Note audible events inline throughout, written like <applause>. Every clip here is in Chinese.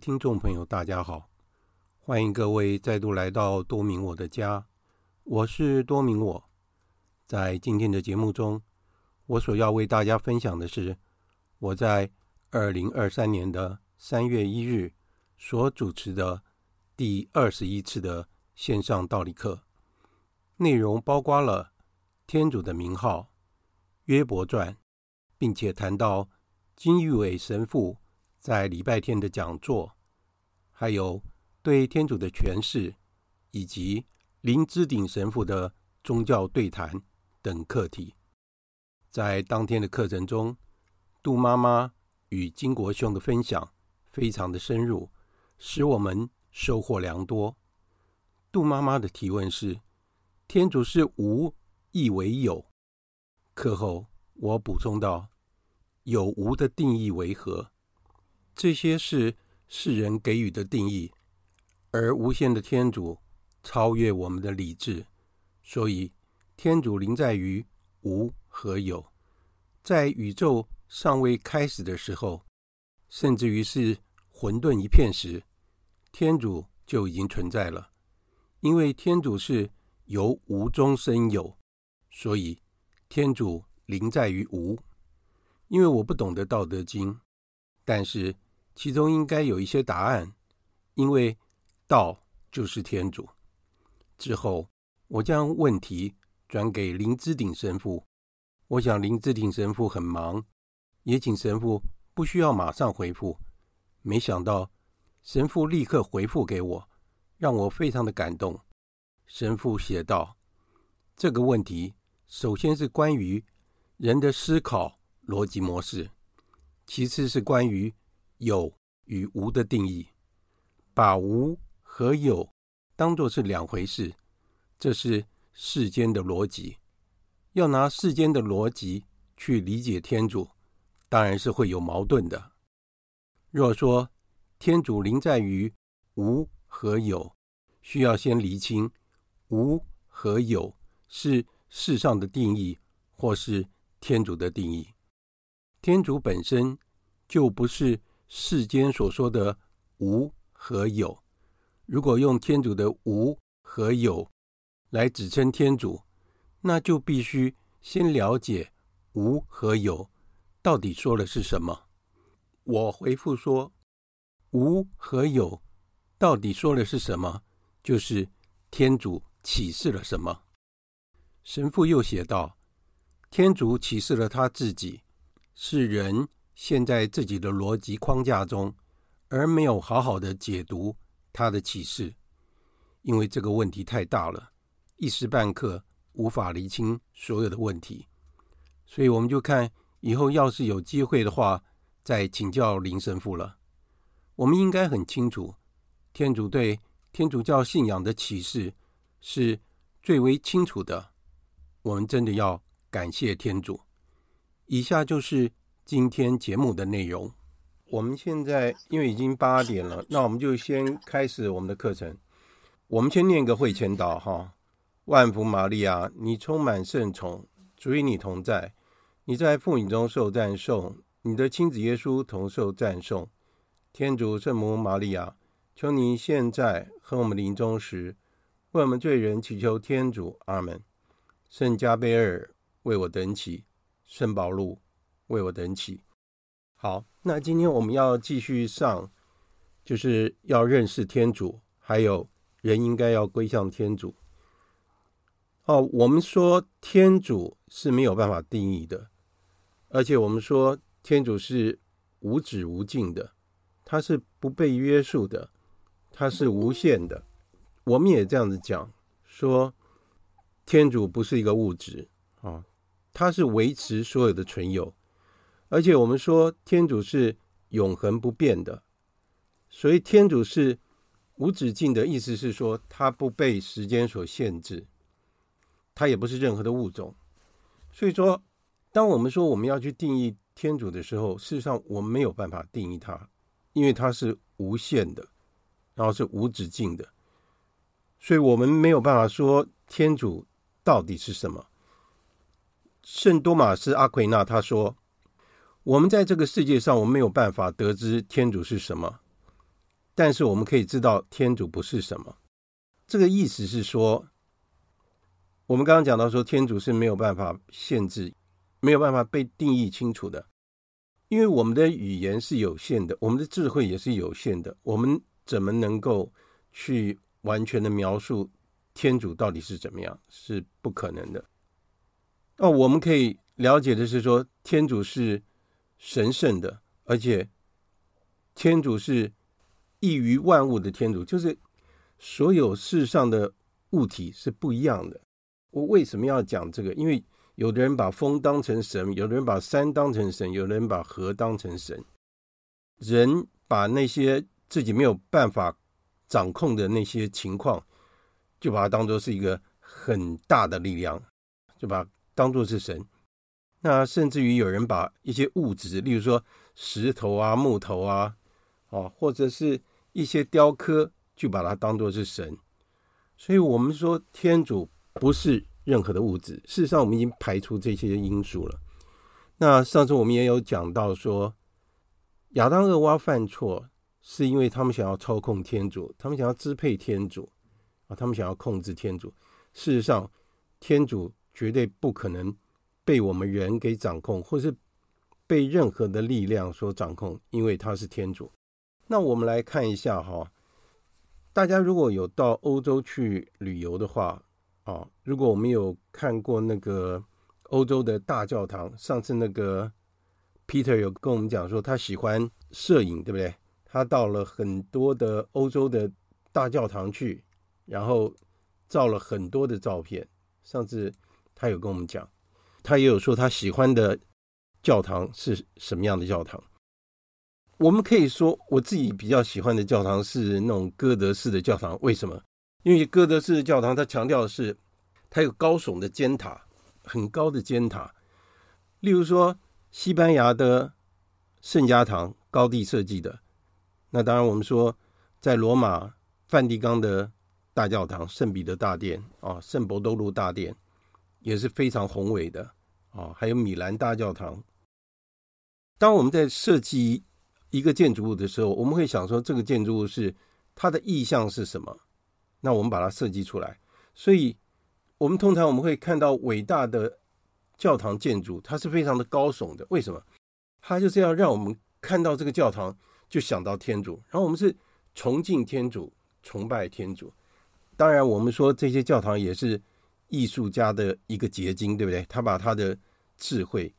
听众朋友，大家好，欢迎各位再度来到多明我的家。我是多明我。在今天的节目中，我所要为大家分享的是我在二零二三年的三月一日所主持的第二十一次的线上道理课，内容包括了天主的名号、约伯传，并且谈到金玉伟神父。在礼拜天的讲座，还有对天主的诠释，以及林之鼎神父的宗教对谈等课题，在当天的课程中，杜妈妈与金国兄的分享非常的深入，使我们收获良多。杜妈妈的提问是：天主是无亦为有？课后我补充道：有无的定义为何？这些是世人给予的定义，而无限的天主超越我们的理智，所以天主临在于无和有。在宇宙尚未开始的时候，甚至于是混沌一片时，天主就已经存在了。因为天主是由无中生有，所以天主临在于无。因为我不懂得《道德经》，但是。其中应该有一些答案，因为道就是天主。之后，我将问题转给林之鼎神父。我想林之鼎神父很忙，也请神父不需要马上回复。没想到神父立刻回复给我，让我非常的感动。神父写道：“这个问题首先是关于人的思考逻辑模式，其次是关于。”有与无的定义，把无和有当作是两回事，这是世间的逻辑。要拿世间的逻辑去理解天主，当然是会有矛盾的。若说天主临在于无和有，需要先厘清无和有是世上的定义，或是天主的定义。天主本身就不是。世间所说的无和有，如果用天主的无和有来指称天主，那就必须先了解无和有到底说的是什么。我回复说，无和有到底说的是什么？就是天主启示了什么。神父又写道：天主启示了他自己，是人。陷在自己的逻辑框架中，而没有好好的解读他的启示，因为这个问题太大了，一时半刻无法厘清所有的问题，所以我们就看以后要是有机会的话，再请教林神父了。我们应该很清楚，天主对天主教信仰的启示是最为清楚的。我们真的要感谢天主。以下就是。今天节目的内容，我们现在因为已经八点了，那我们就先开始我们的课程。我们先念个会前祷哈。万福玛利亚，你充满圣宠，主与你同在，你在妇女中受赞颂，你的亲子耶稣同受赞颂。天主圣母玛利亚，求你现在和我们临终时，为我们罪人祈求天主。阿门。圣加贝尔为我等祈，圣保禄。为我等祈。好，那今天我们要继续上，就是要认识天主，还有人应该要归向天主。哦，我们说天主是没有办法定义的，而且我们说天主是无止无尽的，他是不被约束的，他是无限的。我们也这样子讲，说天主不是一个物质啊，他是维持所有的存有。而且我们说，天主是永恒不变的。所以天主是无止境的，意思是说，它不被时间所限制，它也不是任何的物种。所以说，当我们说我们要去定义天主的时候，事实上我们没有办法定义它，因为它是无限的，然后是无止境的，所以我们没有办法说天主到底是什么。圣多玛斯阿奎那他说：“我们在这个世界上，我们没有办法得知天主是什么，但是我们可以知道天主不是什么。”这个意思是说，我们刚刚讲到说，天主是没有办法限制，没有办法被定义清楚的，因为我们的语言是有限的，我们的智慧也是有限的，我们怎么能够去完全的描述天主到底是怎么样？是不可能的。哦，我们可以了解的是说，天主是神圣的，而且天主是异于万物的天主，就是所有世上的物体是不一样的。我为什么要讲这个？因为有的人把风当成神，有的人把山当成神，有的人把河当成神。人把那些自己没有办法掌控的那些情况，就把它当做是一个很大的力量，就把。当做是神，那甚至于有人把一些物质，例如说石头啊、木头啊，哦，或者是一些雕刻，就把它当做是神。所以，我们说天主不是任何的物质。事实上，我们已经排除这些因素了。那上次我们也有讲到说，亚当、厄娃犯错，是因为他们想要操控天主，他们想要支配天主啊，他们想要控制天主。事实上，天主。绝对不可能被我们人给掌控，或是被任何的力量所掌控，因为他是天主。那我们来看一下哈，大家如果有到欧洲去旅游的话啊，如果我们有看过那个欧洲的大教堂，上次那个 Peter 有跟我们讲说他喜欢摄影，对不对？他到了很多的欧洲的大教堂去，然后照了很多的照片，上次。他有跟我们讲，他也有说他喜欢的教堂是什么样的教堂。我们可以说，我自己比较喜欢的教堂是那种哥德式的教堂。为什么？因为哥德式的教堂，它强调的是它有高耸的尖塔，很高的尖塔。例如说，西班牙的圣家堂，高地设计的。那当然，我们说在罗马梵蒂冈的大教堂，圣彼得大殿啊，圣伯多禄大殿。也是非常宏伟的啊，还有米兰大教堂。当我们在设计一个建筑物的时候，我们会想说，这个建筑物是它的意象是什么？那我们把它设计出来。所以，我们通常我们会看到伟大的教堂建筑，它是非常的高耸的。为什么？它就是要让我们看到这个教堂就想到天主，然后我们是崇敬天主、崇拜天主。当然，我们说这些教堂也是。艺术家的一个结晶，对不对？他把他的智慧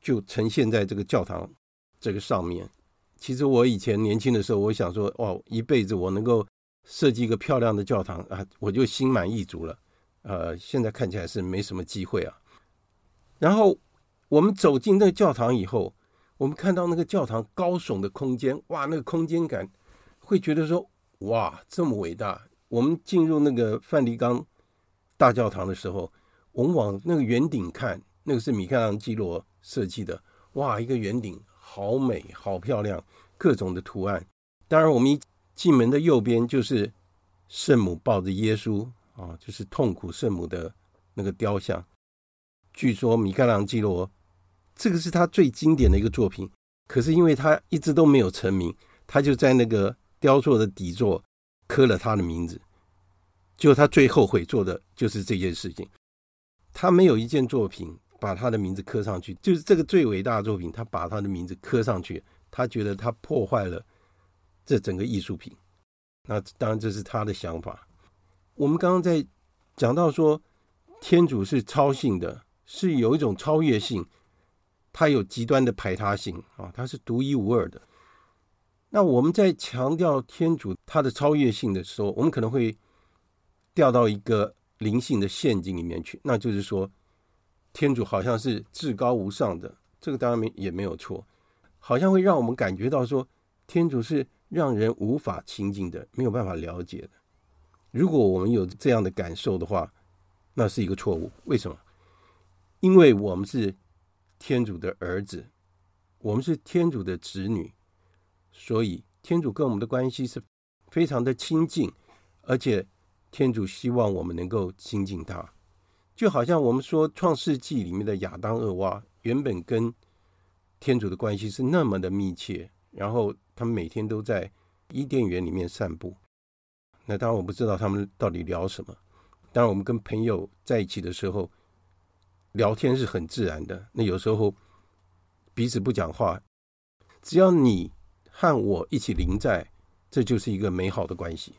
就呈现在这个教堂这个上面。其实我以前年轻的时候，我想说，哦，一辈子我能够设计一个漂亮的教堂啊，我就心满意足了。呃，现在看起来是没什么机会啊。然后我们走进那个教堂以后，我们看到那个教堂高耸的空间，哇，那个空间感会觉得说，哇，这么伟大。我们进入那个梵蒂冈。大教堂的时候，我们往那个圆顶看，那个是米开朗基罗设计的。哇，一个圆顶，好美，好漂亮，各种的图案。当然，我们一进门的右边就是圣母抱着耶稣啊，就是痛苦圣母的那个雕像。据说米开朗基罗这个是他最经典的一个作品，可是因为他一直都没有成名，他就在那个雕塑的底座刻了他的名字。就他最后悔做的就是这件事情，他没有一件作品把他的名字刻上去，就是这个最伟大的作品，他把他的名字刻上去，他觉得他破坏了这整个艺术品。那当然这是他的想法。我们刚刚在讲到说，天主是超性的，是有一种超越性，他有极端的排他性啊，他是独一无二的。那我们在强调天主他的超越性的时候，我们可能会。掉到一个灵性的陷阱里面去，那就是说，天主好像是至高无上的，这个当然没也没有错，好像会让我们感觉到说，天主是让人无法亲近的，没有办法了解的。如果我们有这样的感受的话，那是一个错误。为什么？因为我们是天主的儿子，我们是天主的子女，所以天主跟我们的关系是非常的亲近，而且天主希望我们能够亲近他。就好像我们说《创世纪》里面的亚当、厄娃，原本跟天主的关系是那么的密切，然后他们每天都在伊甸园里面散步。那当然，我不知道他们到底聊什么。当然，我们跟朋友在一起的时候，聊天是很自然的。那有时候彼此不讲话，只要你和我一起临在，这就是一个美好的关系。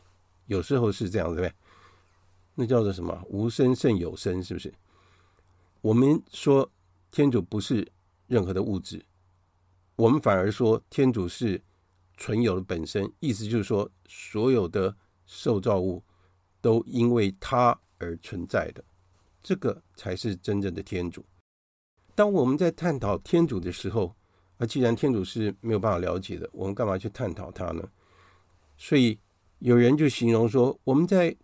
有时候是这样，对不对？那叫做什么？无声胜有声，是不是？我们说天主不是任何的物质，我们反而说天主是存有的本身。意思就是说，所有的。受造物都因为他而存在的，这个才是真正的天主。当我们在探讨天主的时候，而既然天主是没有办法了解的，我们干嘛去探讨他呢？所以有人就形容说，我们在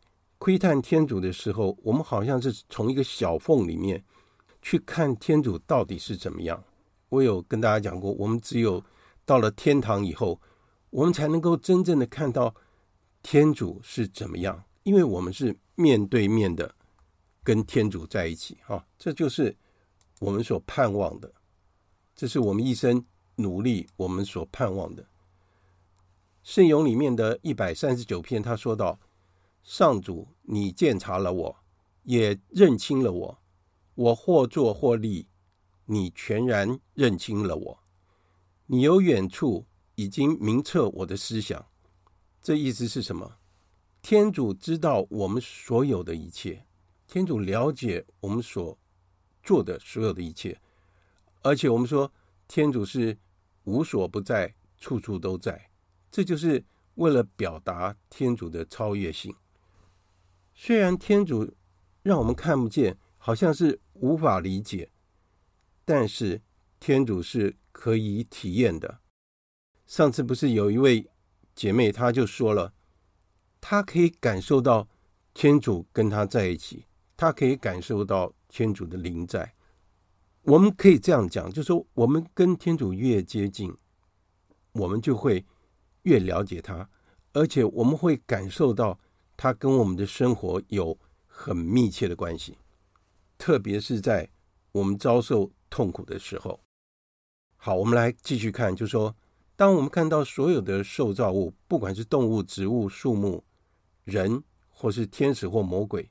窥探天主的时候，我们好像是从一个小缝里面去看天主到底是怎么样。我有跟大家讲过，我们只有到了天堂以后，我们才能够真正的看到。天主是怎么样？因为我们是面对面的跟天主在一起，哈，这就是我们所盼望的，这是我们一生努力我们所盼望的。圣咏里面的一百三十九篇，他说道：“上主，你鉴察了我，也认清了我，我或坐或立，你全然认清了我，你由远处已经明测我的思想。”这意思是什么？天主知道我们所有的一切，天主了解我们所做的所有的一切，而且我们说天主是无所不在，处处都在，这就是为了表达天主的超越性。虽然天主让我们看不见，好像是无法理解，但是天主是可以体验的。上次不是有一位姐妹，她就说了，她可以感受到天主跟她在一起，她可以感受到天主的灵在。我们可以这样讲，就说，我们跟天主越接近，我们就会越了解他，而且我们会感受到他跟我们的生活有很密切的关系，特别是在我们遭受痛苦的时候。好，我们来继续看，就说。当我们看到所有的受造物，不管是动物、植物、树木、人，或是天使或魔鬼，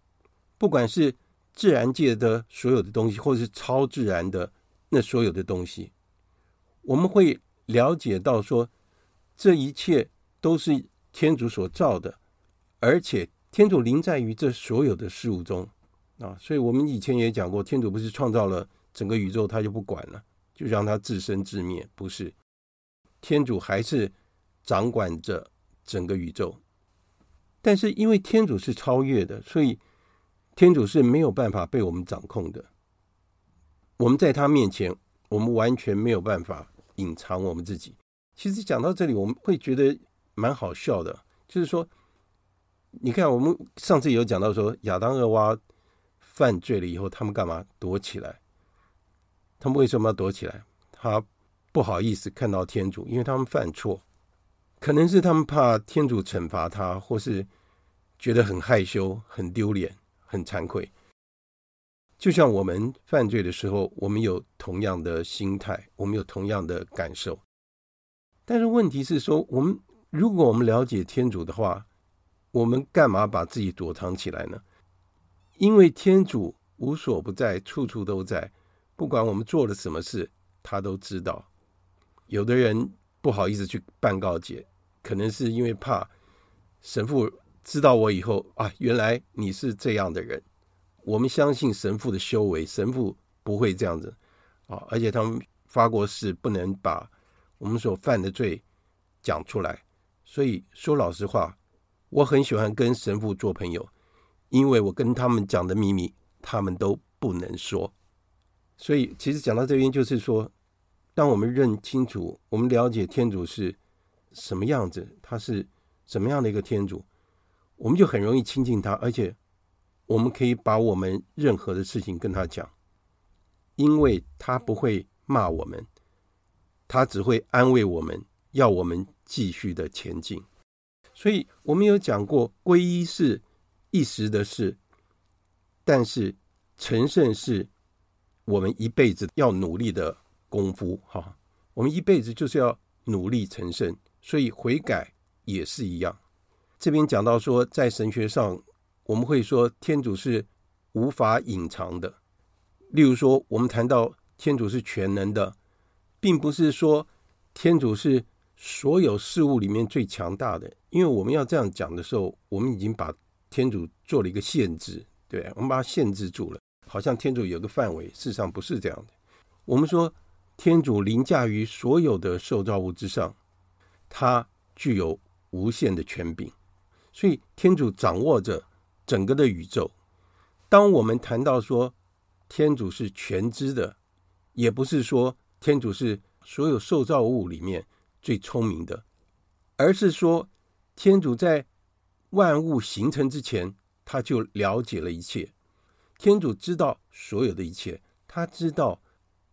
不管是自然界的所有的东西，或是超自然的那所有的东西，我们会了解到说，这一切都是天主所造的，而且天主临在于这所有的事物中啊。所以我们以前也讲过，天主不是创造了整个宇宙，他就不管了，就让他自生自灭，不是。天主还是掌管着整个宇宙，但是因为天主是超越的，所以天主是没有办法被我们掌控的。我们在他面前，我们完全没有办法隐藏我们自己。其实讲到这里，我们会觉得蛮好笑的，就是说，你看，我们上次有讲到说，亚当、厄娃犯罪了以后，他们干嘛躲起来？他们为什么要躲起来？他。不好意思看到天主，因为他们犯错，可能是他们怕天主惩罚他，或是觉得很害羞、很丢脸、很惭愧。就像我们犯罪的时候，我们有同样的心态，我们有同样的感受。但是问题是说，我们如果我们了解天主的话，我们干嘛把自己躲藏起来呢？因为天主无所不在，处处都在，不管我们做了什么事，他都知道。有的人不好意思去办告解，可能是因为怕神父知道我以后啊，原来你是这样的人。我们相信神父的修为，神父不会这样子啊，而且他们发过誓，不能把我们所犯的罪讲出来。所以说老实话，我很喜欢跟神父做朋友，因为我跟他们讲的秘密，他们都不能说。所以其实讲到这边，就是说。当我们认清楚，我们了解天主是什么样子，他是什么样的一个天主，我们就很容易亲近他，而且我们可以把我们任何的事情跟他讲，因为他不会骂我们，他只会安慰我们，要我们继续的前进。所以我们有讲过，皈依是一时的事，但是成圣是我们一辈子要努力的功夫。哈，我们一辈子就是要努力成圣，所以悔改也是一样。这边讲到说，在神学上，我们会说天主是无法隐藏的。例如说，我们谈到天主是全能的，并不是说天主是所有事物里面最强大的。因为我们要这样讲的时候，我们已经把天主做了一个限制，对，我们把它限制住了，好像天主有个范围，事实上不是这样的。我们说天主凌驾于所有的受造物之上，他具有无限的权柄，所以天主掌握着整个的宇宙。当我们谈到说天主是全知的，也不是说天主是所有受造物里面最聪明的，而是说。天主在万物形成之前，他就了解了一切。天主知道所有的一切，他知道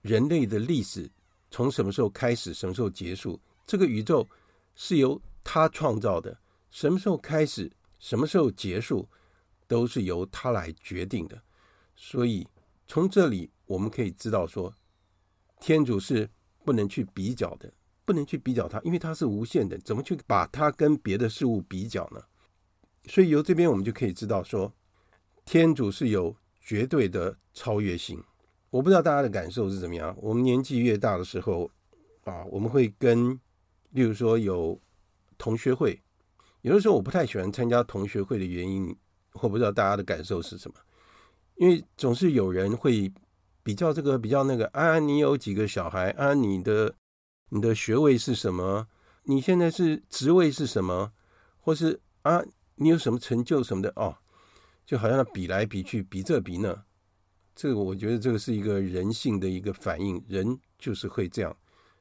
人类的历史从什么时候开始，什么时候结束。这个宇宙是由他创造的，什么时候开始，什么时候结束，都是由他来决定的。所以从这里我们可以知道说，天主是不能去比较的。不能去比较它，因为它是无限的，怎么去把它跟别的事物比较呢？所以由这边我们就可以知道说，天主是有绝对的超越性。我不知道大家的感受是怎么样。我们年纪越大的时候啊，我们会跟，例如说有同学会，有的时候我不太喜欢参加同学会的原因，我不知道大家的感受是什么，因为总是有人会比较这个比较那个啊，你有几个小孩啊，你的。你的学位是什么？你现在是职位是什么？或是啊，你有什么成就什么的哦？就好像比来比去，比这比那，这个我觉得这个是一个人性的一个反应，人就是会这样。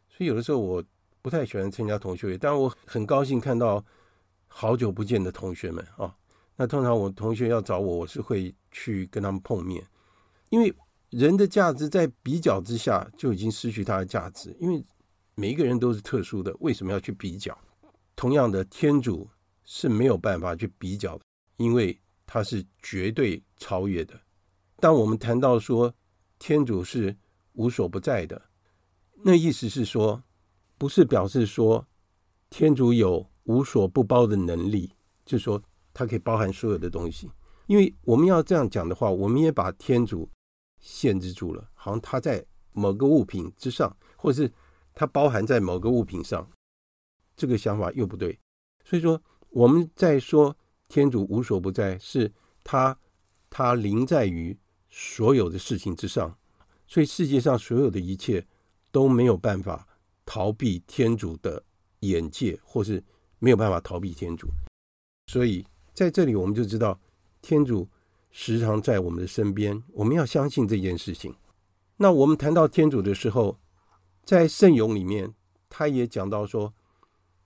所以有的时候我不太喜欢参加同学会，但我很高兴看到好久不见的同学们啊。那通常我同学要找我，我是会去跟他们碰面，因为人的价值在比较之下就已经失去它的价值，因为。每一个人都是特殊的，为什么要去比较？同样的，天主是没有办法去比较，因为他是绝对超越的。当我们谈到说天主是无所不在的，那意思是说，不是表示说天主有无所不包的能力，就是说它可以包含所有的东西。因为我们要这样讲的话，我们也把天主限制住了，好像他在某个物品之上，或是。它包含在某个物品上，这个想法又不对。所以说，我们在说天主无所不在，是他他临在于所有的事情之上，所以世界上所有的一切都没有办法逃避天主的眼界，或是没有办法逃避天主。所以在这里，我们就知道天主时常在我们的身边，我们要相信这件事情。那我们谈到天主的时候，在圣咏里面，他也讲到说：“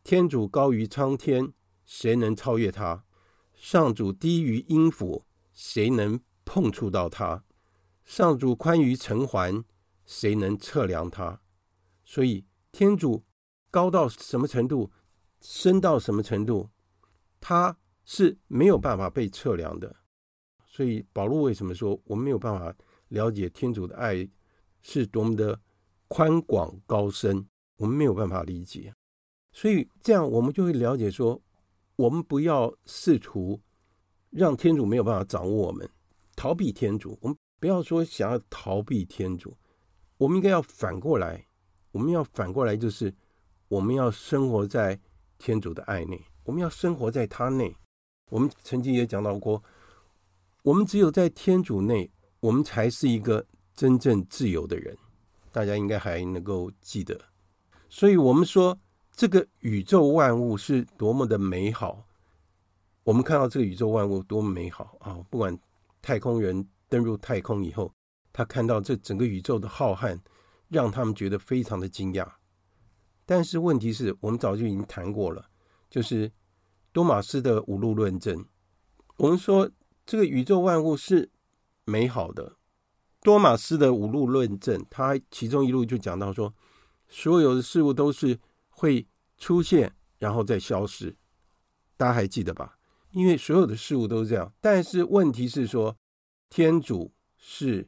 天主高于苍天，谁能超越他？上主低于阴府，谁能碰触到他？上主宽于尘寰，谁能测量他？”所以，天主高到什么程度，深到什么程度，他是没有办法被测量的。所以，保罗为什么说我们没有办法了解天主的爱是多么的？宽广高深，我们没有办法理解，所以这样我们就会了解说，我们不要试图让天主没有办法掌握我们，逃避天主。我们不要说想要逃避天主，我们应该要反过来，我们要反过来，就是我们要生活在天主的爱内，我们要生活在他内。我们曾经也讲到过，我们只有在天主内，我们才是一个真正自由的人。大家应该还能够记得，所以我们说这个宇宙万物是多么的美好。我们看到这个宇宙万物多么美好啊！不管太空人登入太空以后，他看到这整个宇宙的浩瀚，让他们觉得非常的惊讶。但是问题是我们早就已经谈过了，就是多玛斯的五路论证。我们说这个宇宙万物是美好的。多玛斯的五路论证，他其中一路就讲到说，所有的事物都是会出现，然后再消失。大家还记得吧？因为所有的事物都是这样。但是问题是说，天主是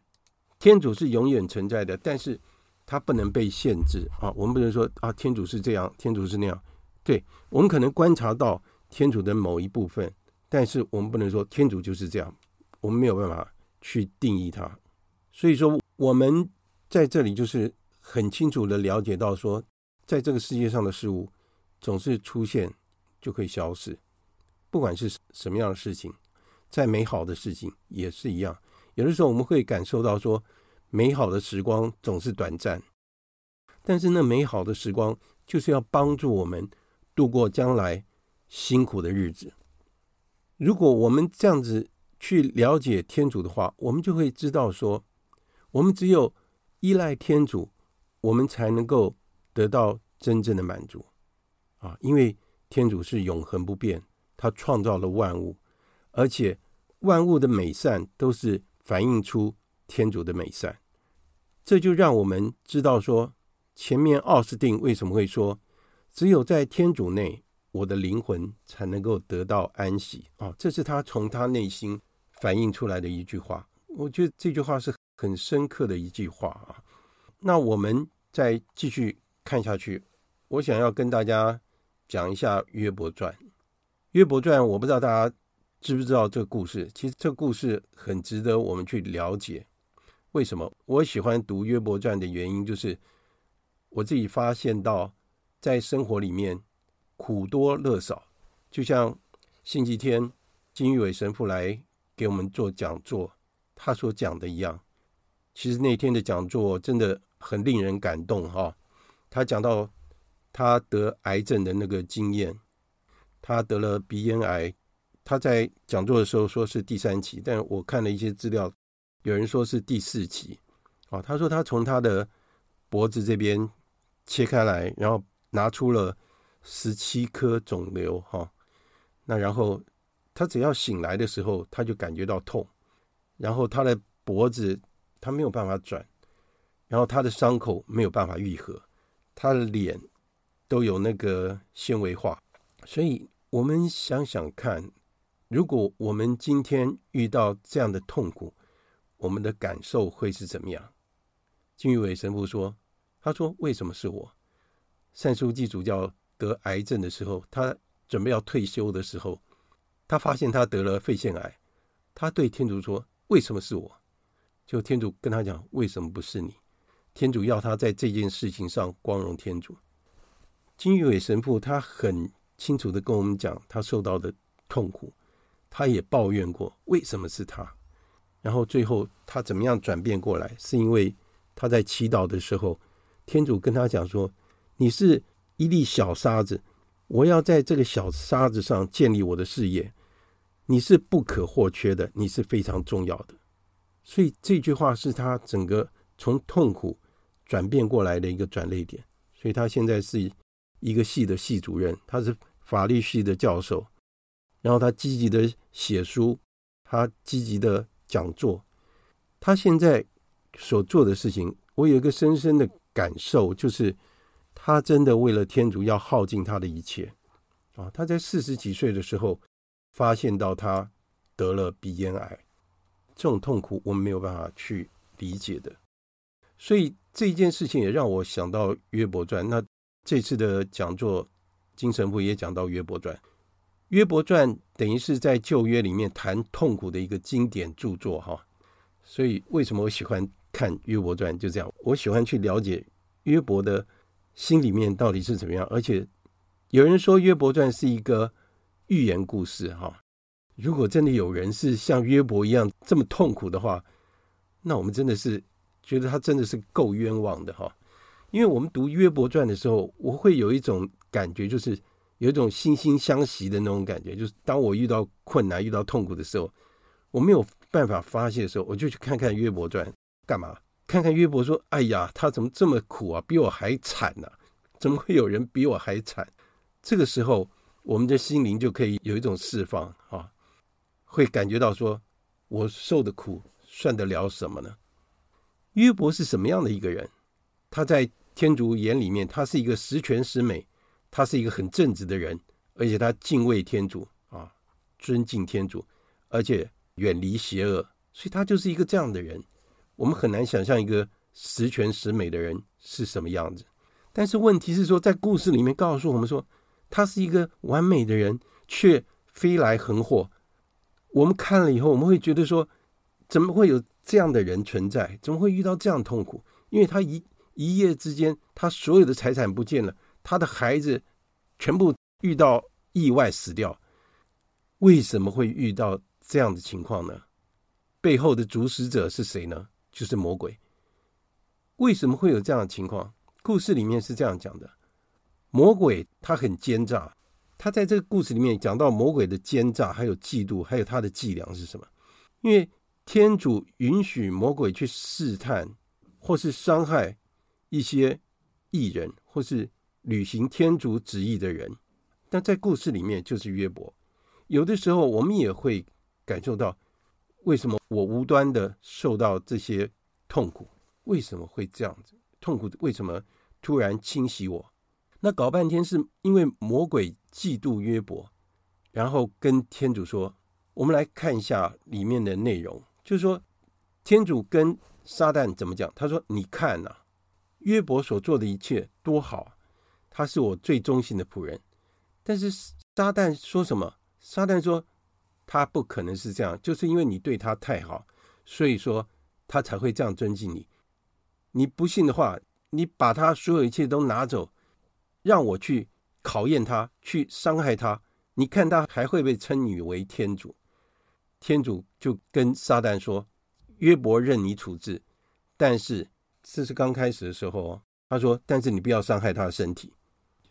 天主是永远存在的，但是他不能被限制啊。我们不能说啊，天主是这样，天主是那样。对，我们可能观察到天主的某一部分，但是我们不能说天主就是这样，我们没有办法去定义它。所以说，我们在这里就是很清楚的了解到，说，在这个世界上的事物总是出现就可以消失，不管是什么样的事情，再美好的事情也是一样。有的时候我们会感受到说，美好的时光总是短暂，但是那美好的时光就是要帮助我们度过将来辛苦的日子。如果我们这样子去了解天主的话，我们就会知道说。我们只有依赖天主，我们才能够得到真正的满足啊！因为天主是永恒不变，他创造了万物，而且万物的美善都是反映出天主的美善。这就让我们知道说，前面奥斯定为什么会说，只有在天主内，我的灵魂才能够得到安息啊！这是他从他内心反映出来的一句话。我觉得这句话是。很深刻的一句话啊，那我们再继续看下去。我想要跟大家讲一下约伯传。约伯传，我不知道大家知不知道这个故事。其实这个故事很值得我们去了解。为什么我喜欢读约伯传的原因，就是我自己发现到在生活里面苦多乐少，就像星期天金玉伟神父来给我们做讲座，他所讲的一样。其实那天的讲座真的很令人感动哈，他讲到他得癌症的那个经验，他得了鼻咽癌，他在讲座的时候说是第三期，但我看了一些资料，有人说是第四期。啊，他说他从他的脖子这边切开来，然后拿出了十七颗肿瘤哈，那然后他只要醒来的时候，他就感觉到痛，然后他的脖子。他没有办法转，然后他的伤口没有办法愈合，他的脸都有那个纤维化，所以我们想想看，如果我们今天遇到这样的痛苦，我们的感受会是怎么样？金玉伟神父说：“他说为什么是我？善书记主教得癌症的时候，他准备要退休的时候，他发现他得了肺腺癌，他对天主说：为什么是我？”就天主跟他讲，为什么不是你？天主要他在这件事情上光荣天主。金玉伟神父他很清楚的跟我们讲，他受到的痛苦，他也抱怨过，为什么是他？然后最后他怎么样转变过来？是因为他在祈祷的时候，天主跟他讲说：“你是一粒小沙子，我要在这个小沙子上建立我的事业，你是不可或缺的，你是非常重要的。”所以这句话是他整个从痛苦转变过来的一个转捩点。所以他现在是一个系的系主任，他是法律系的教授，然后他积极的写书，他积极的讲座。他现在所做的事情，我有一个深深的感受，就是他真的为了天主要耗尽他的一切啊！他在四十几岁的时候发现到他得了鼻咽癌。这种痛苦我们没有办法去理解的，所以这件事情也让我想到约伯传。那这次的讲座，金神父也讲到约伯传。约伯传等于是在旧约里面谈痛苦的一个经典著作哈。所以为什么我喜欢看约伯传？就这样，我喜欢去了解约伯的心里面到底是怎么样。而且有人说约伯传是一个寓言故事哈。如果真的有人是像约伯一样这么痛苦的话，那我们真的是觉得他真的是够冤枉的哈。因为我们读约伯传的时候，我会有一种感觉，就是有一种惺惺相惜的那种感觉。就是当我遇到困难、遇到痛苦的时候，我没有办法发泄的时候，我就去看看约伯传，干嘛？看看约伯说：“哎呀，他怎么这么苦啊？比我还惨呢、怎么会有人比我还惨？”这个时候，我们的心灵就可以有一种释放啊，会感觉到说：“我受的苦算得了什么呢？”约伯是什么样的一个人？他在天主眼里面，他是一个十全十美，他是一个很正直的人，而且他敬畏天主啊，尊敬天主，而且远离邪恶，所以他就是一个这样的人。我们很难想象一个十全十美的人是什么样子，但是问题是说，在故事里面告诉我们说，他是一个完美的人，却飞来横祸。我们看了以后，我们会觉得说，怎么会有这样的人存在？怎么会遇到这样痛苦？因为他一一夜之间，他所有的财产不见了，他的孩子全部遇到意外死掉。为什么会遇到这样的情况呢？背后的主使者是谁呢？就是魔鬼。为什么会有这样的情况？故事里面是这样讲的：魔鬼他很奸诈，他在这个故事里面讲到魔鬼的奸诈，还有嫉妒，还有他的伎俩是什么？因为天主允许魔鬼去试探，或是伤害一些艺人，或是履行天主旨意的人。但在故事里面，就是约伯。有的时候，我们也会感受到。为什么我无端的受到这些痛苦？为什么会这样子？痛苦为什么突然侵袭我？那搞半天是因为魔鬼嫉妒约伯，然后跟天主说：“我们来看一下里面的内容，就是说天主跟撒旦怎么讲？他说：‘你看呐，约伯所做的一切多好，他是我最忠心的仆人。’但是撒旦说什么？撒旦说。”他不可能是这样，就是因为你对他太好，所以说他才会这样尊敬你。你不信的话，你把他所有一切都拿走，让我去考验他，去伤害他，你看他还会被称你为天主。天主就跟撒旦说：“约伯任你处置，但是这是刚开始的时候哦。”他说：“但是你不要伤害他的身体。”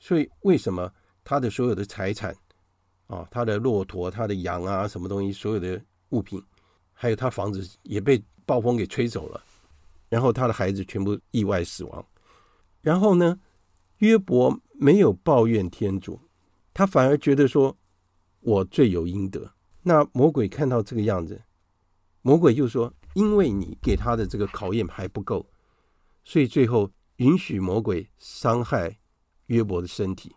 所以为什么他的所有的财产？啊，他的骆驼、他的羊啊，什么东西，所有的物品，还有他房子也被暴风给吹走了，然后他的孩子全部意外死亡。然后呢，约伯没有抱怨天主，他反而觉得说，我罪有应得。那魔鬼看到这个样子，魔鬼就说，因为你给他的这个考验还不够，所以最后允许魔鬼伤害约伯的身体。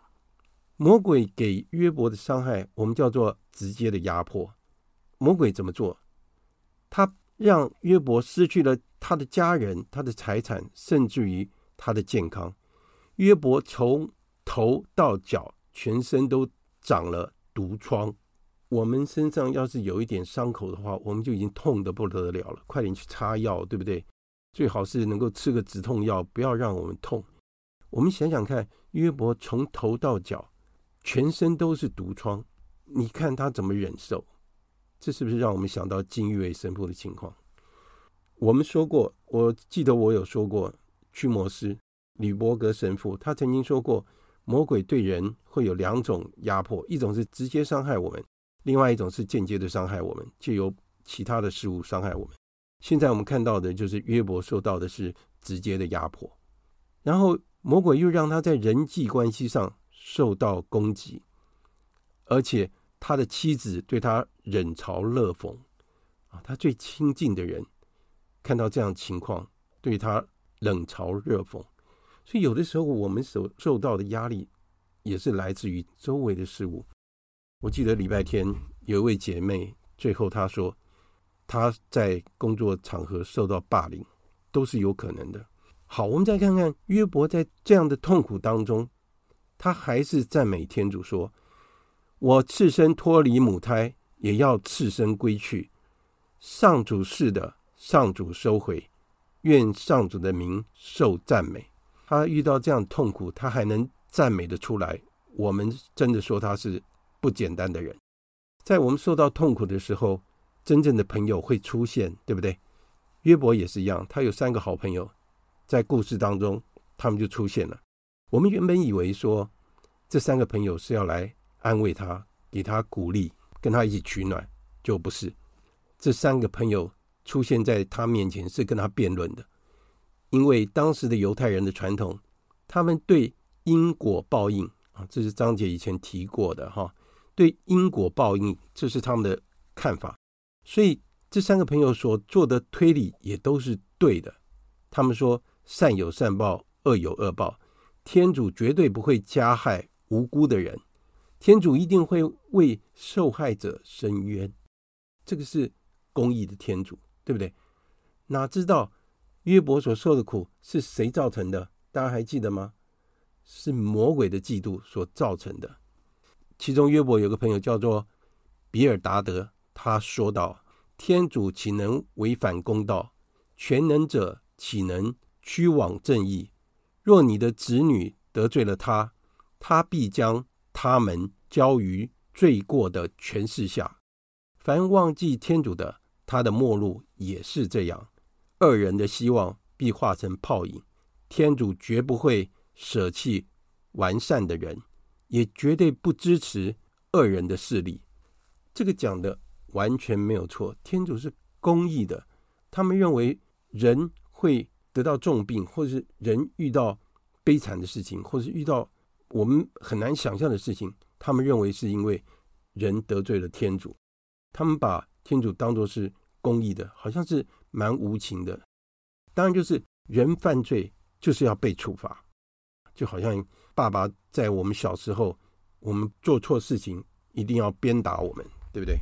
魔鬼给约伯的伤害，我们叫做直接的压迫。魔鬼怎么做？他让约伯失去了他的家人、他的财产，甚至于他的健康。约伯从头到脚，全身都长了毒疮。我们身上要是有一点伤口的话，我们就已经痛得不得了了，快点去擦药，对不对？最好是能够吃个止痛药，不要让我们痛。我们想想看，约伯从头到脚。全身都是毒疮，你看他怎么忍受？这是不是让我们想到金玉为神父的情况？我们说过，我记得我有说过，驱魔师吕伯格神父他曾经说过，魔鬼对人会有两种压迫，一种是直接伤害我们，另外一种是间接的伤害我们，借由其他的事物伤害我们。现在我们看到的就是约伯受到的是直接的压迫，然后魔鬼又让他在人际关系上。受到攻击，而且他的妻子对他冷嘲热讽啊，他最亲近的人看到这样情况，对他冷嘲热讽。所以有的时候我们所受到的压力，也是来自于周围的事物。我记得礼拜天有一位姐妹，最后她说，她在工作场合受到霸凌，都是有可能的。好，我们再看看约伯在这样的痛苦当中。他还是赞美天主说：“我赤身脱离母胎，也要赤身归去。上主是的，上主收回，愿上主的名受赞美。”他遇到这样痛苦，他还能赞美得出来，我们真的说他是不简单的人。在我们受到痛苦的时候，真正的朋友会出现，对不对？约伯也是一样，他有三个好朋友，在故事当中，他们就出现了。我们原本以为说，这三个朋友是要来安慰他、给他鼓励、跟他一起取暖，就不是。这三个朋友出现在他面前是跟他辩论的，因为当时的犹太人的传统，他们对因果报应啊，这是张姐以前提过的哈，对因果报应，这是他们的看法。所以这三个朋友所做的推理也都是对的。他们说善有善报，恶有恶报，天主绝对不会加害无辜的人，天主一定会为受害者伸冤。这个是公义的天主，对不对？哪知道约伯所受的苦是谁造成的？大家还记得吗？是魔鬼的嫉妒所造成的。其中约伯有个朋友叫做比尔达德，他说道：“天主岂能违反公道？全能者岂能屈枉正义？若你的子女得罪了他，他必将他们交于罪过的权势下。凡忘记天主的，他的末路也是这样。”恶人的希望必化成泡影，天主绝不会舍弃完善的人，也绝对不支持恶人的势力。这个讲的完全没有错，天主是公义的。他们认为人会得到重病，或者是人遇到悲惨的事情，或是遇到我们很难想象的事情，他们认为是因为人得罪了天主。他们把天主当作是公义的，好像是。蛮无情的，当然就是人犯罪就是要被处罚，就好像爸爸在我们小时候，我们做错事情一定要鞭打我们，对不对？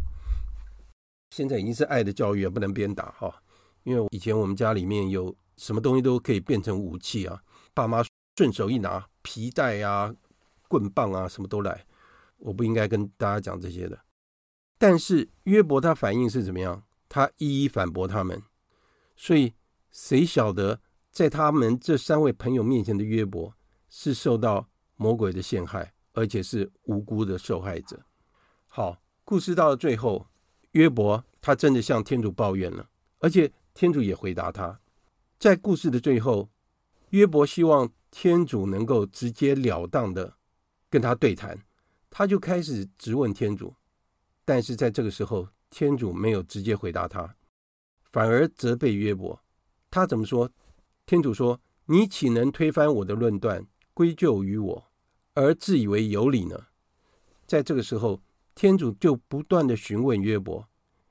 现在已经是爱的教育，不能鞭打哈，因为以前我们家里面有什么东西都可以变成武器啊，爸妈顺手一拿皮带啊、棍棒啊，什么都来，我不应该跟大家讲这些的。但是约伯他反应是怎么样？他一一反驳他们。所以，谁晓得在他们这三位朋友面前的约伯是受到魔鬼的陷害，而且是无辜的受害者？好，故事到了最后，约伯他真的向天主抱怨了，而且天主也回答他。在故事的最后，约伯希望天主能够直截了当的跟他对谈，他就开始质问天主，但是在这个时候，天主没有直接回答他。反而责备约伯，他怎么说？天主说：“你岂能推翻我的论断，归咎于我，而自以为有理呢？”在这个时候，天主就不断的询问约伯，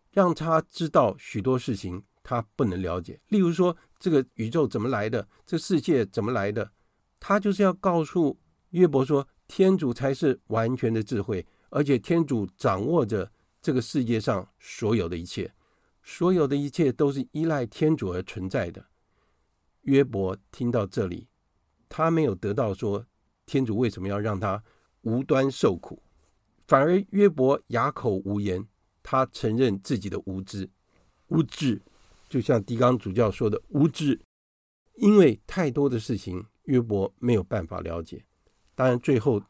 让他知道许多事情他不能了解。例如说，这个宇宙怎么来的？这世界怎么来的？他就是要告诉约伯说，天主才是完全的智慧，而且天主掌握着这个世界上所有的一切。所有的一切都是依赖天主而存在的。约伯听到这里，他没有得到说天主为什么要让他无端受苦，反而约伯哑口无言。他承认自己的无知，无知，就像狄刚主教说的无知，因为太多的事情约伯没有办法了解。当然，最后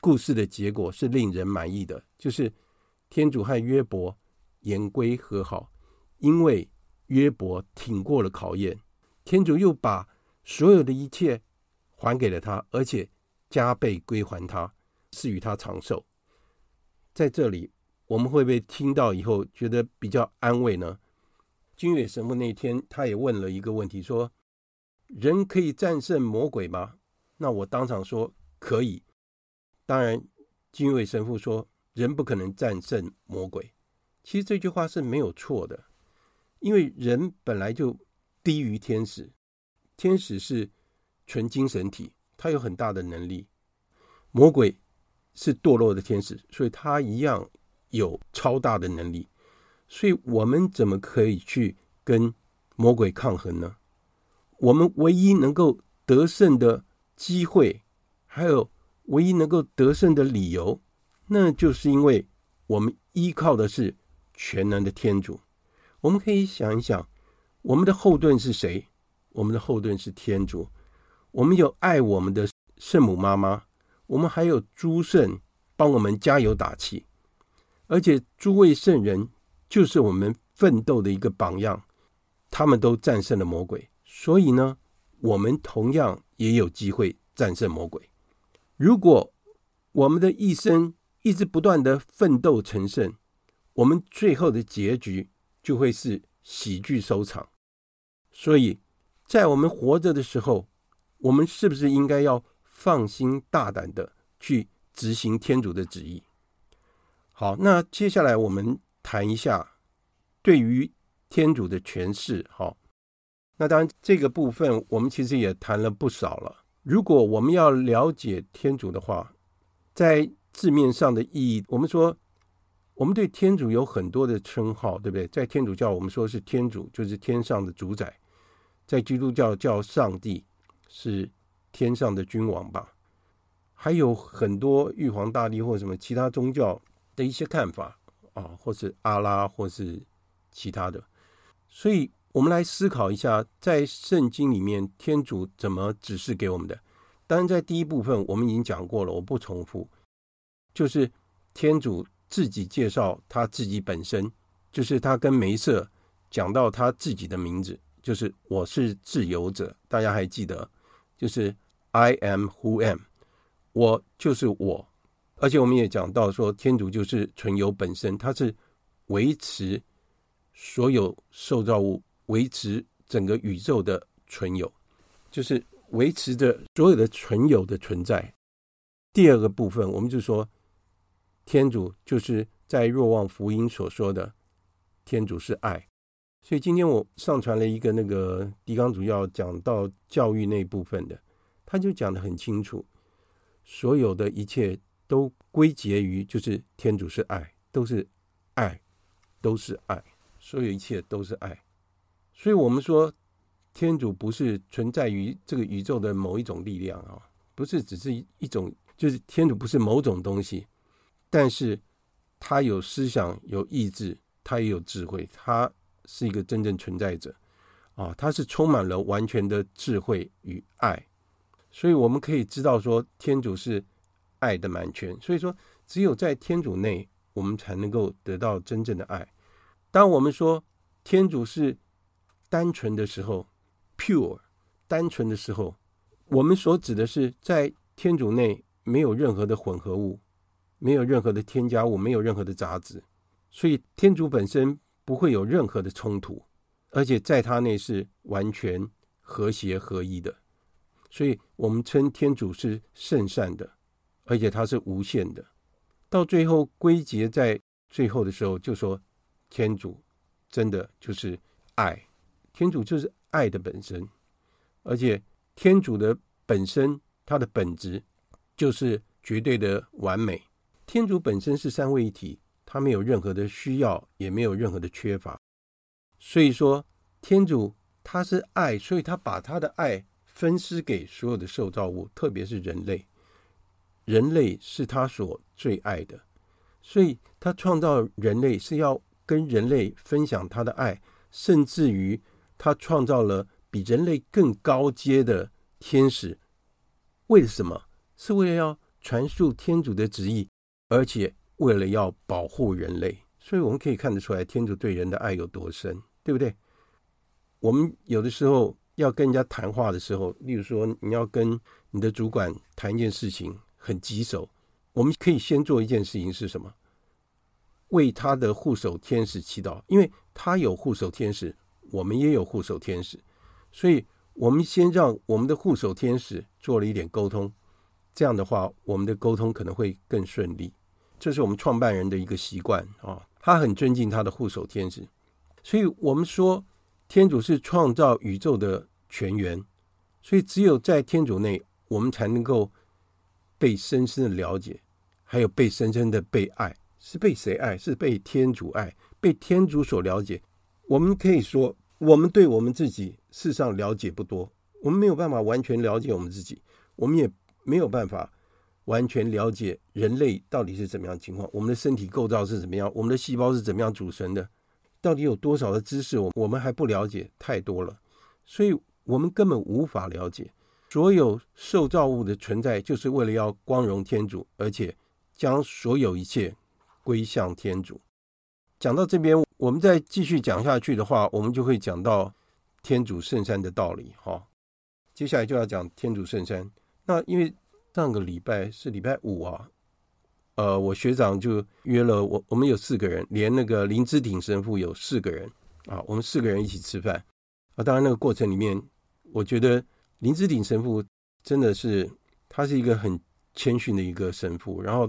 故事的结果是令人满意的，就是天主和约伯言归和好。因为约伯挺过了考验，天主又把所有的一切还给了他，而且加倍归还他，赐予他长寿。在这里，我们会不会听到以后觉得比较安慰呢？金伟神父那天他也问了一个问题，说：“人可以战胜魔鬼吗？”那我当场说可以。当然，金伟神父说人不可能战胜魔鬼。其实这句话是没有错的。因为人本来就低于天使，天使是纯精神体，他有很大的能力；魔鬼是堕落的天使，所以他一样有超大的能力。所以我们怎么可以去跟魔鬼抗衡呢？我们唯一能够得胜的机会，还有唯一能够得胜的理由，那就是因为我们依靠的是全能的天主。我们可以想一想，我们的后盾是谁？我们的后盾是天主。我们有爱我们的圣母妈妈，我们还有诸圣帮我们加油打气，而且诸位圣人就是我们奋斗的一个榜样，他们都战胜了魔鬼，所以呢，我们同样也有机会战胜魔鬼。如果我们的一生一直不断的奋斗成圣，我们最后的结局。就会是喜剧收场，所以在我们活着的时候，我们是不是应该要放心大胆的去执行天主的旨意？好，那接下来我们谈一下对于天主的诠释。好，那当然这个部分我们其实也谈了不少了。如果我们要了解天主的话，在字面上的意义，我们说。我们对天主有很多的称号，对不对？在天主教，我们说是天主，就是天上的主宰；在基督教叫上帝，是天上的君王吧。还有很多玉皇大帝或什么其他宗教的一些看法啊，或是阿拉，或是其他的。所以，我们来思考一下，在圣经里面，天主怎么指示给我们的？当然，在第一部分我们已经讲过了，我不重复，就是天主。自己介绍他自己本身，就是他跟梅瑟讲到他自己的名字，就是我是自由者。大家还记得，就是 I am who am，我就是我。而且我们也讲到说，天主就是存有本身，他是维持所有受造物、维持整个宇宙的存有，就是维持着所有的存有的存在。第二个部分，我们就说。天主就是在若望福音所说的，天主是爱，所以今天我上传了一个那个狄刚主要讲到教育那部分的，他就讲得很清楚，所有的一切都归结于就是天主是爱，都是爱，都是爱，所有一切都是爱，所以我们说天主不是存在于这个宇宙的某一种力量啊，不是只是一种，就是天主不是某种东西。但是，他有思想、有意志，他也有智慧，他是一个真正存在者啊！他是充满了完全的智慧与爱，所以我们可以知道说，天主是爱的满全。所以说，只有在天主内，我们才能够得到真正的爱。当我们说天主是单纯的时候，pure，单纯的时候，我们所指的是在天主内没有任何的混合物。没有任何的添加物，没有任何的杂质，所以天主本身不会有任何的冲突，而且在他内是完全和谐合一的，所以我们称天主是圣善的，而且他是无限的。到最后归结在最后的时候，就说天主真的就是爱，天主就是爱的本身，而且天主的本身，他的本质就是绝对的完美。天主本身是三位一体，他没有任何的需要，也没有任何的缺乏。所以说，天主他是爱，所以他把他的爱分施给所有的受造物，特别是人类。人类是他所最爱的，所以他创造人类是要跟人类分享他的爱，甚至于他创造了比人类更高阶的天使。为什么？是为了要传述天主的旨意。而且为了要保护人类，所以我们可以看得出来，天主对人的爱有多深，对不对？我们有的时候要跟人家谈话的时候，例如说你要跟你的主管谈一件事情很棘手，我们可以先做一件事情是什么？为他的护守天使祈祷，因为他有护守天使，我们也有护守天使，所以我们先让我们的护守天使做了一点沟通，这样的话，我们的沟通可能会更顺利。这是我们创办人的一个习惯啊，他很尊敬他的护守天使，所以我们说天主是创造宇宙的泉源，所以只有在天主内，我们才能够被深深的了解，还有被深深的被爱。是被谁爱？是被天主爱，被天主所了解。我们可以说，我们对我们自己事实上了解不多，我们没有办法完全了解我们自己，我们也没有办法。完全了解人类到底是怎么样情况，我们的身体构造是怎么样，我们的细胞是怎么样组成的，到底有多少的知识，我我们还不了解太多了，所以我们根本无法了解。所有受造物的存在，就是为了要光荣天主，而且将所有一切归向天主。讲到这边，我们再继续讲下去的话，我们就会讲到天主圣山的道理。哈，接下来就要讲天主圣山。那因为上个礼拜是礼拜五啊，呃，我学长就约了我，我们有四个人，连那个林之鼎神父有四个人啊，我们四个人一起吃饭啊。当然，那个过程里面我觉得林子鼎神父真的是，他是一个很谦逊的一个神父，然后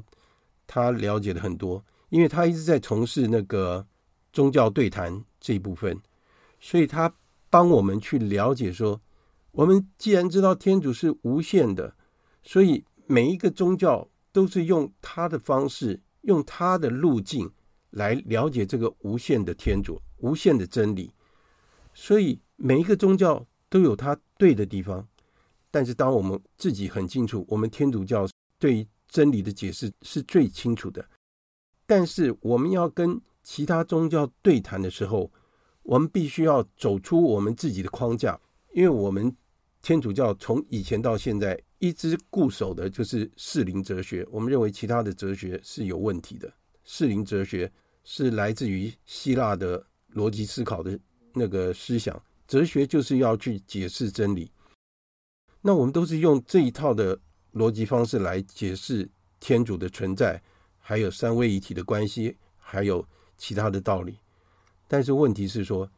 他了解的很多，因为他一直在从事那个宗教对谈这一部分，所以他帮我们去了解说，我们既然知道天主是无限的，所以每一个宗教都是用他的方式，用他的路径来了解这个无限的天主、无限的真理，所以每一个宗教都有他对的地方。但是，当我们自己很清楚，我们天主教对于真理的解释是最清楚的。但是，我们要跟其他宗教对谈的时候，我们必须要走出我们自己的框架，因为我们天主教从以前到现在一直固守的就是适龄哲学。我们认为其他的哲学是有问题的。适龄哲学是来自于希腊的逻辑思考的那个思想，哲学就是要去解释真理。那我们都是用这一套的逻辑方式来解释天主的存在，还有三位一体的关系，还有其他的道理。但是问题是说，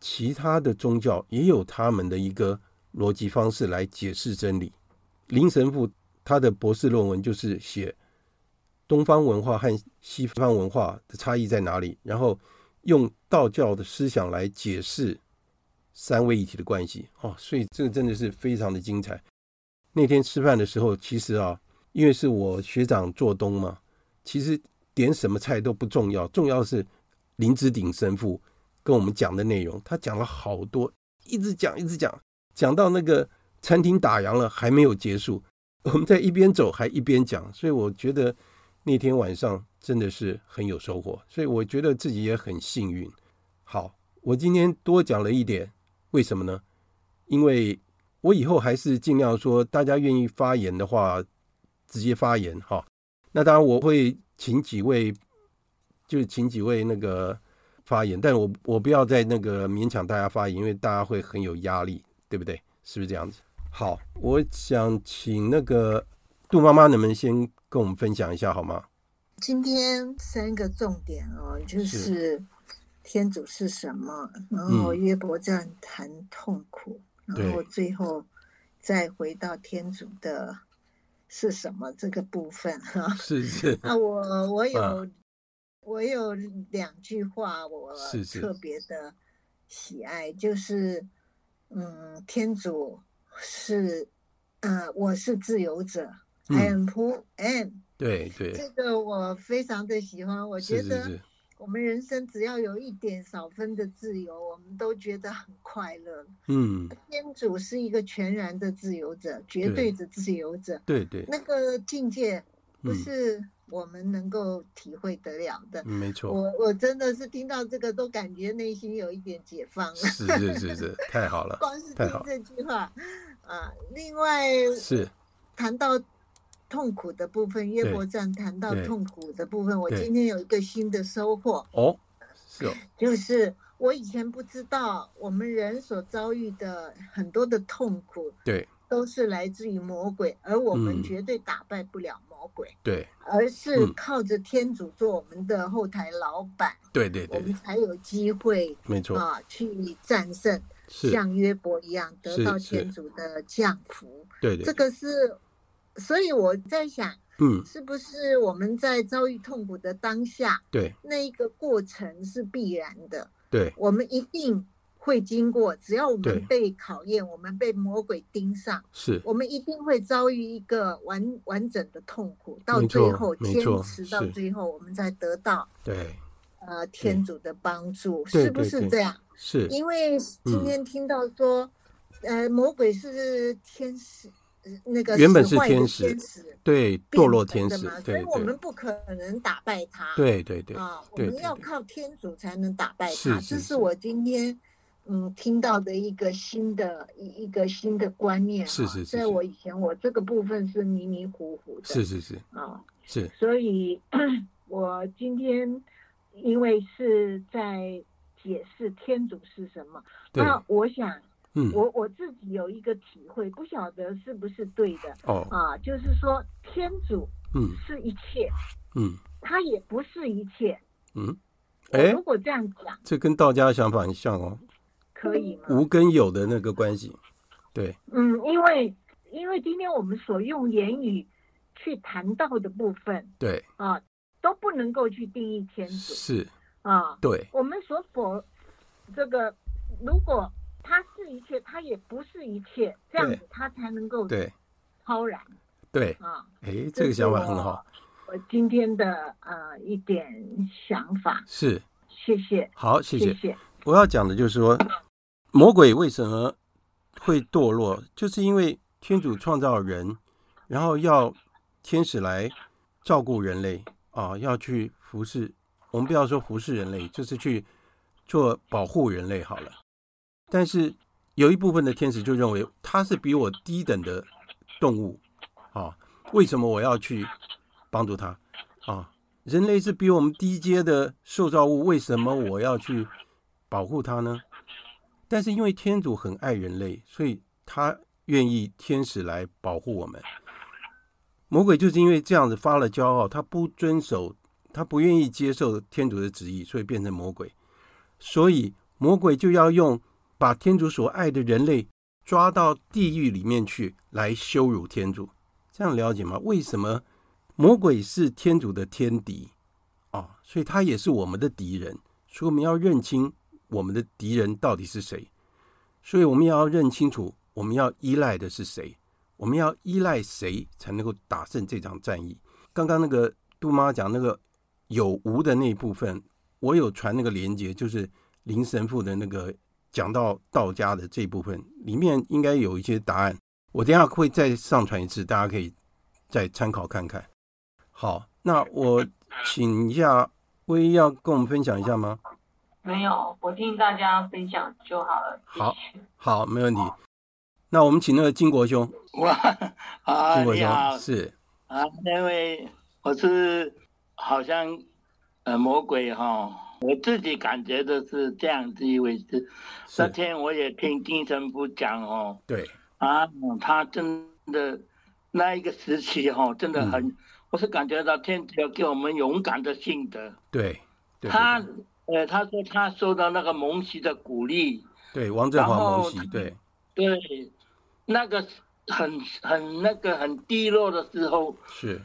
其他的宗教也有他们的一个逻辑方式来解释真理。林神父他的博士论文就是写东方文化和西方文化的差异在哪里，然后用道教的思想来解释。三位一体的关系哦，所以这个真的是非常的精彩。那天吃饭的时候，其实啊，因为是我学长做东嘛，其实点什么菜都不重要，重要是林之鼎神父跟我们讲的内容。他讲了好多，一直讲一直讲，讲到那个餐厅打烊了还没有结束，<laughs> 我们在一边走还一边讲，所以我觉得那天晚上真的是很有收获，所以我觉得自己也很幸运。好，我今天多讲了一点。为什么呢？因为我以后还是尽量说，大家愿意发言的话，直接发言哈。那当然我会请几位，就是请几位那个发言，但我我不要再那个勉强大家发言，因为大家会很有压力，对不对？是不是这样子？好，我想请那个杜妈妈，能不能先跟我们分享一下好吗？今天三个重点哦，就是。天主是什么？然后约伯站谈痛苦，嗯，然后最后再回到天主的是什么这个部分哈。是是。啊，我我有，啊，我有两句话我特别的喜爱，是是就是嗯，天主是呃，我是自由者，嗯，I am who am。对对。这个我非常的喜欢，我觉得。我们人生只要有一点少分的自由，我们都觉得很快乐。嗯，天主是一个全然的自由者，绝对的自由者。对对，那个境界不是我们能够体会得了的。嗯，没错，我我真的是听到这个都感觉内心有一点解放了。是是是是，太好了。<laughs> 光是听这句话啊，另外是谈到。痛苦的部分，约伯站谈到痛苦的部分，我今天有一个新的收获哦，是哦，就是我以前不知道，我们人所遭遇的很多的痛苦，对，都是来自于魔鬼，而我们绝对打败不了魔鬼，对，而是靠着天主做我们的后台老板，对对对，我们才有机会，没错啊，去战胜，像约伯一样得到天主的降福，对对，这。个是。所以我在想，嗯，是不是我们在遭遇痛苦的当下，对，那一个过程是必然的，对，我们一定会经过。只要我们被考验，我们被魔鬼盯上，是，我们一定会遭遇一个完完整的痛苦，到最后坚持到最后，我们才得到，对，呃，天主的帮助，是不是这样？是，因为今天听到说，呃，魔鬼是天使。那个原本是天使，对，堕落天使，所以我们不可能打败他。对对对啊，我们要靠天主才能打败他。这是我今天嗯听到的一个新的一一个新的观念。是是是，在我以前我这个部分是迷迷糊糊的。是是是啊，是。所以，<clears throat> 我今天因为是在解释天主是什么，那我想。嗯，我我自己有一个体会，不晓得是不是对的哦啊，就是说天主嗯是一切嗯，他也不是一切嗯，哎，如果这样讲，这跟道家的想法很像哦，可以吗？无跟有的那个关系，对，嗯，因为因为今天我们所用言语去谈到的部分，对啊，都不能够去定义天主，是啊，对，我们所否这个，如果他是一切，他也不是一切，这样子他才能够对超然，对啊，哎，这个想法很好。我今天的呃一点想法是，谢谢，好，谢谢。谢谢。我要讲的就是说，<laughs> 魔鬼为什么会堕落，就是因为天主创造人，然后要天使来照顾人类啊，要去服侍。我们不要说服侍人类，就是去做保护人类好了。但是有一部分的天使就认为他是比我低等的动物啊，为什么我要去？帮助他啊！人类是比我们低阶的受造物，为什么我要去保护他呢？但是因为天主很爱人类，所以他愿意天使来保护我们。魔鬼就是因为这样子发了骄傲，他不遵守，他不愿意接受天主的旨意，所以变成魔鬼。所以魔鬼就要用把天主所爱的人类抓到地狱里面去，来羞辱天主。这样了解吗？为什么？魔鬼是天主的天敌啊，所以他也是我们的敌人。所以我们要认清我们的敌人到底是谁。所以我们要认清楚，我们要依赖的是谁？我们要依赖谁才能够打胜这场战役？刚刚那个杜妈讲那个有无的那一部分，我有传那个连接，就是林神父的那个讲到道家的这一部分，里面应该有一些答案。我等下会再上传一次，大家可以再参考看看。好，那我请一下威要跟我们分享一下吗？没有，我听大家分享就好了。好，好，没问题。那我们请那个金国兄。<laughs> 哇，啊，金国兄好是啊，因为我是好像呃魔鬼哈，我自己感觉的是这样子一回事。那天我也听金神父讲哦，对啊，他真的那一个时期哈，真的很。嗯我是感觉到天主要给我们勇敢的性德。对，对他，呃，他说他受到那个蒙奇的鼓励。对，王振华蒙奇，对。对，那个很很那个很低落的时候。是。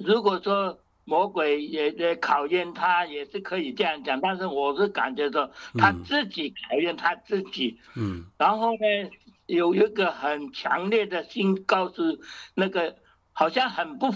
如果说魔鬼也也考验他，也是可以这样讲，但是我是感觉到他自己考验他自己。嗯。然后呢，有一个很强烈的心告诉那个，好像很不。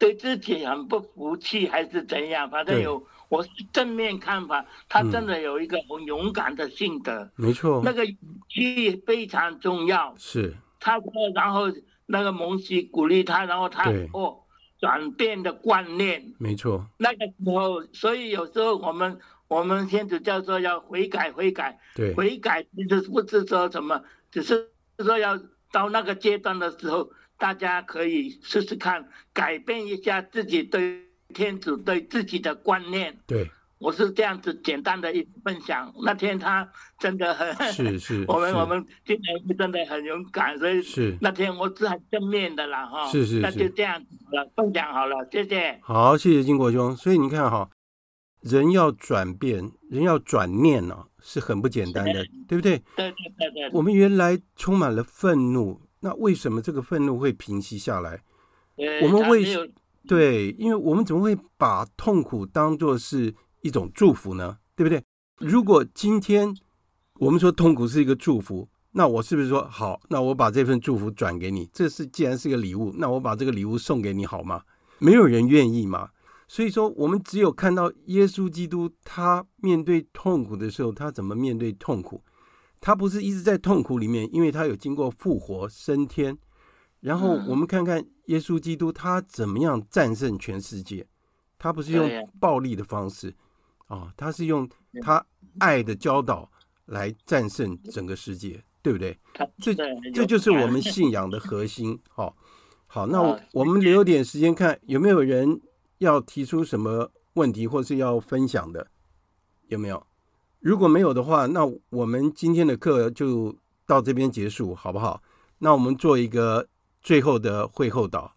对自己很不服气还是怎样？反正有我是正面看法，他真的有一个很勇敢的性格。嗯、没错，那个勇气非常重要。是，他说，然后那个蒙西鼓励他，然后他哦转变的观念。没错，那个时候，所以有时候我们我们天主教说要悔改悔改，对，悔改其实不是说什么，只是说要到那个阶段的时候。大家可以试试看，改变一下自己对天主对自己的观念。对，我是这样子简单的一分享。那天他真的很，是 <laughs> 是，我们我们今年真的很勇敢，所以是那天我是很正面的啦哈。是是是，那就这样子了，分享好了，谢谢。好，谢谢金国兄。所以你看哈，人要转变，人要转念呢、啊，是很不简单的，对不对？对对对对。我们原来充满了愤怒。那为什么这个愤怒会平息下来？我们为对，因为我们怎么会把痛苦当做是一种祝福呢？对不对？如果今天我们说痛苦是一个祝福，那我是不是说好？那我把这份祝福转给你，这是既然是个礼物，那我把这个礼物送给你好吗？没有人愿意嘛。所以说，我们只有看到耶稣基督，他面对痛苦的时候，他怎么面对痛苦？他不是一直在痛苦里面，因为他有经过复活升天。然后我们看看耶稣基督他怎么样战胜全世界。他不是用暴力的方式啊，他是用他爱的教导来战胜整个世界，对不对？这这就是我们 <laughs> 信仰的核心。好，好，那我们留点时间看有没有人要提出什么问题或是要分享的，有没有？如果没有的话，那我们今天的课就到这边结束，好不好？那我们做一个最后的会后祷。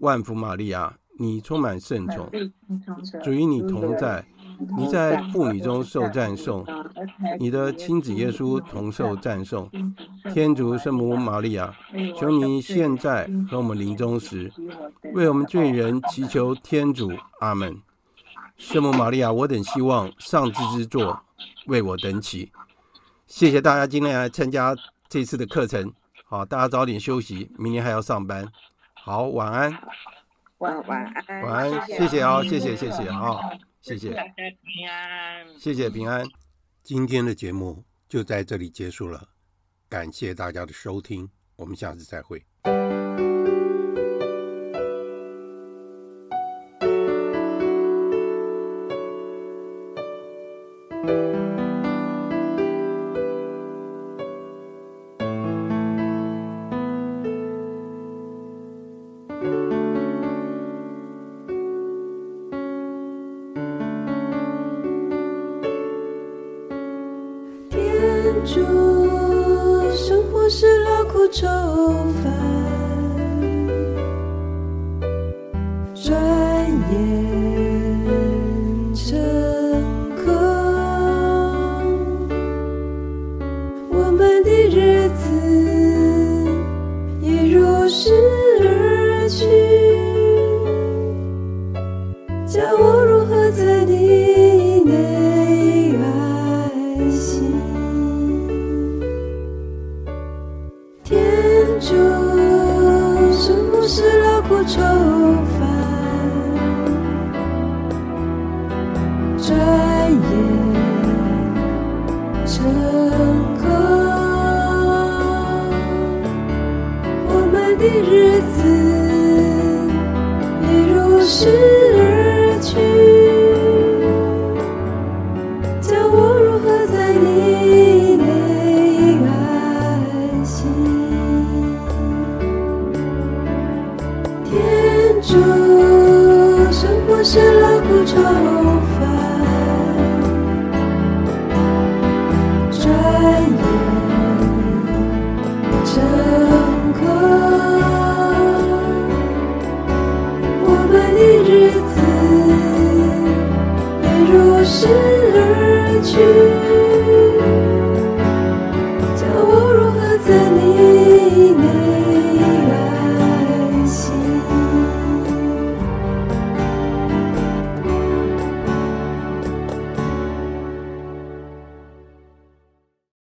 万福玛利亚，你充满圣宠，主与你同在，你在妇女中受赞颂，你的亲子耶稣同受赞颂。天主圣母玛利亚，求你现在和我们临终时，为我们罪人祈求天主。阿门。圣母玛利亚，我等希望上智之座为我等祈。谢谢大家今天来参加这次的课程。好，大家早点休息，明天还要上班。好，晚安。晚晚安。晚安，谢谢啊，谢谢谢谢啊，谢谢。平安。谢谢平安。今天的节目就在这里结束了，感谢大家的收听，我们下次再会。愁烦，转眼